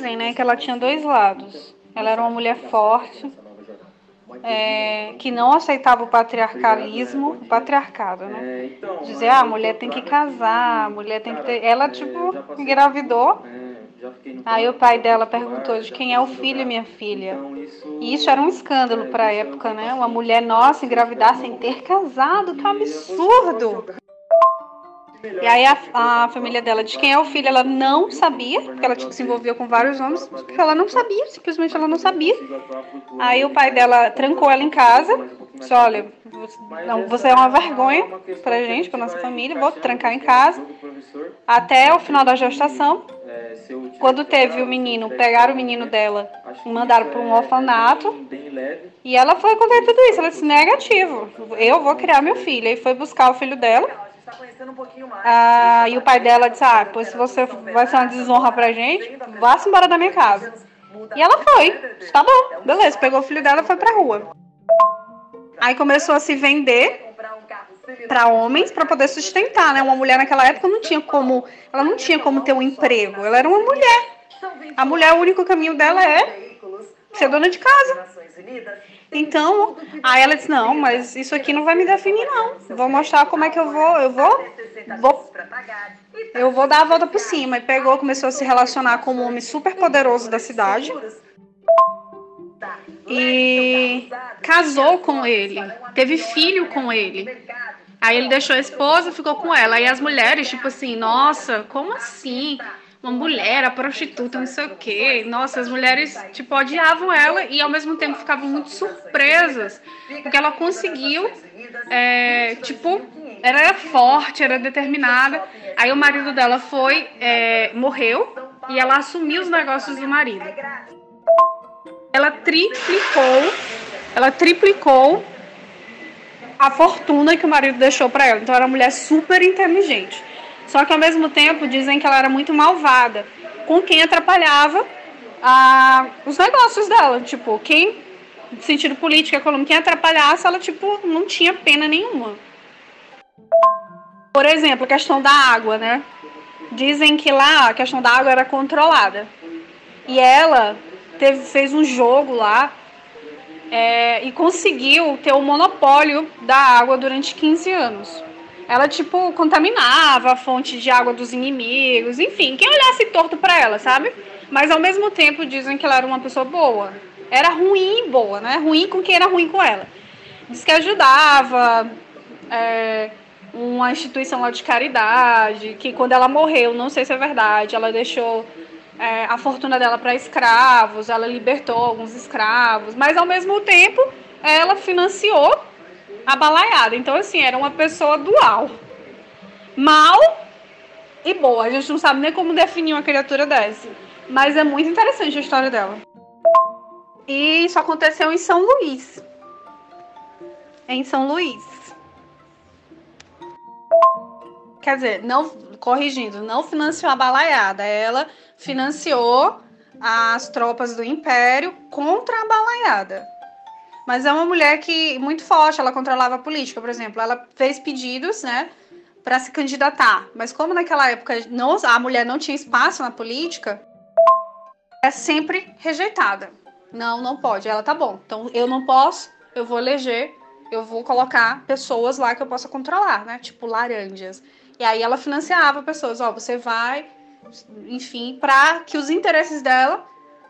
dizem, né, que ela tinha dois lados. Ela era uma mulher forte, é, que não aceitava o patriarcalismo, o patriarcado, né? Dizer, ah, a mulher tem que casar, a mulher tem que ter. Ela, tipo, engravidou. Aí o pai dela perguntou de quem é o filho, minha filha. E isso era um escândalo para a época, né? Uma mulher nossa engravidar sem ter casado, que absurdo! E aí a, a, família dela de quem é o filho, ela não sabia, porque ela tipo, se envolveu com vários homens, ela não sabia, simplesmente ela não sabia. Aí o pai dela trancou ela em casa, disse, olha, você é uma vergonha pra gente, pra nossa família, vou trancar em casa até o final da gestação. Quando teve o menino, pegaram o menino dela e mandaram para um orfanato. E ela foi contar tudo isso. Ela disse: negativo, eu vou criar meu filho. E foi buscar o filho dela. Ah, e o pai dela disse: Ah, pois se você vai ser uma desonra pra gente, vá-se embora da minha casa. E ela foi. Tá bom, beleza. Pegou o filho dela e foi pra rua. Aí começou a se vender para homens para poder sustentar, né? Uma mulher naquela época não tinha como, ela não tinha como ter um emprego. Ela era uma mulher. A mulher, o único caminho dela é ser dona de casa. Então, aí ela disse: "Não, mas isso aqui não vai me definir não. Vou mostrar como é que eu vou, eu vou vou eu vou dar a volta por cima". E pegou, começou a se relacionar com um homem super poderoso da cidade. E casou com ele, teve filho com ele. Aí ele deixou a esposa, ficou com ela. Aí as mulheres, tipo assim, nossa, como assim? Uma mulher, a prostituta, não sei o quê. Nossa, as mulheres, tipo, odiavam ela e ao mesmo tempo ficavam muito surpresas. Porque ela conseguiu, é, tipo, era forte, era determinada. Aí o marido dela foi, é, morreu e ela assumiu os negócios do marido. Ela triplicou, ela triplicou a fortuna que o marido deixou para ela. Então era uma mulher super inteligente. Só que ao mesmo tempo dizem que ela era muito malvada com quem atrapalhava a, os negócios dela. Tipo, quem, no sentido político, econômico, quem atrapalhasse, ela tipo, não tinha pena nenhuma. Por exemplo, a questão da água, né? Dizem que lá a questão da água era controlada. E ela teve, fez um jogo lá é, e conseguiu ter o monopólio da água durante 15 anos. Ela, tipo, contaminava a fonte de água dos inimigos, enfim, quem olhasse torto para ela, sabe? Mas ao mesmo tempo dizem que ela era uma pessoa boa. Era ruim e boa, né? Ruim com quem era ruim com ela. Diz que ajudava é, uma instituição lá de caridade, que quando ela morreu, não sei se é verdade, ela deixou é, a fortuna dela para escravos, ela libertou alguns escravos, mas ao mesmo tempo ela financiou a balaiada. Então, assim, era uma pessoa dual. Mal e boa. A gente não sabe nem como definir uma criatura dessa. Mas é muito interessante a história dela. E isso aconteceu em São Luís. Em São Luís. Quer dizer, não corrigindo, não financiou a balaiada. Ela financiou as tropas do Império contra a balaiada. Mas é uma mulher que muito forte, ela controlava a política, por exemplo. Ela fez pedidos, né, para se candidatar. Mas como naquela época não, a mulher não tinha espaço na política, é sempre rejeitada. Não, não pode. Ela tá bom. Então eu não posso, eu vou eleger, eu vou colocar pessoas lá que eu possa controlar, né? Tipo laranjas. E aí ela financiava pessoas, ó, você vai enfim, para que os interesses dela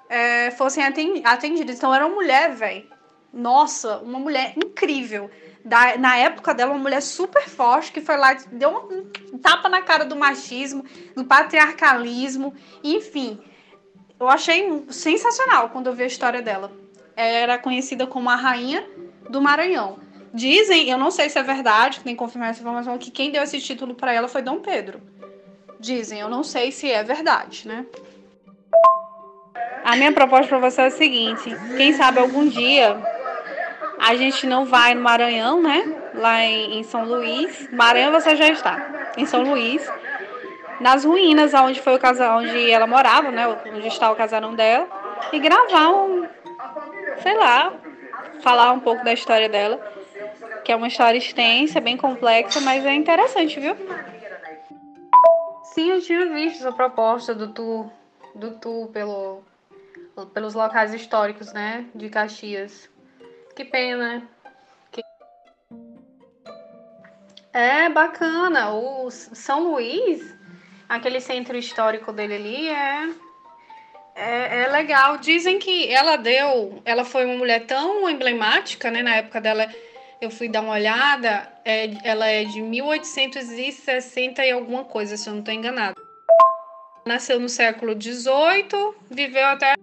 é, fossem atendidos. Então era uma mulher, velho. Nossa, uma mulher incrível. Da, na época dela, uma mulher super forte que foi lá, deu um tapa na cara do machismo, do patriarcalismo, enfim. Eu achei sensacional quando eu vi a história dela. Era conhecida como a rainha do Maranhão. Dizem, eu não sei se é verdade, tem que confirmar essa informação, que quem deu esse título para ela foi Dom Pedro. Dizem, eu não sei se é verdade, né? A minha proposta para você é a seguinte: quem sabe algum dia a gente não vai no Maranhão, né? Lá em, São Luís. Maranhão você já está. Em São Luís. Nas ruínas onde foi o casal onde ela morava, né? Onde está o casarão dela. E gravar um. Sei lá. Falar um pouco da história dela. Que é uma história extensa, bem complexa, mas é interessante, viu? Sim, eu tinha visto essa proposta do tu do tour pelo, pelos locais históricos, né, de Caxias. Que pena. Que... É bacana. O São Luís, aquele centro histórico dele ali, é, é, é legal. Dizem que ela deu, ela foi uma mulher tão emblemática, né, na época dela eu fui dar uma olhada, é, ela é de 1860 e alguma coisa, se eu não estou enganada. Nasceu no século XVIII, viveu até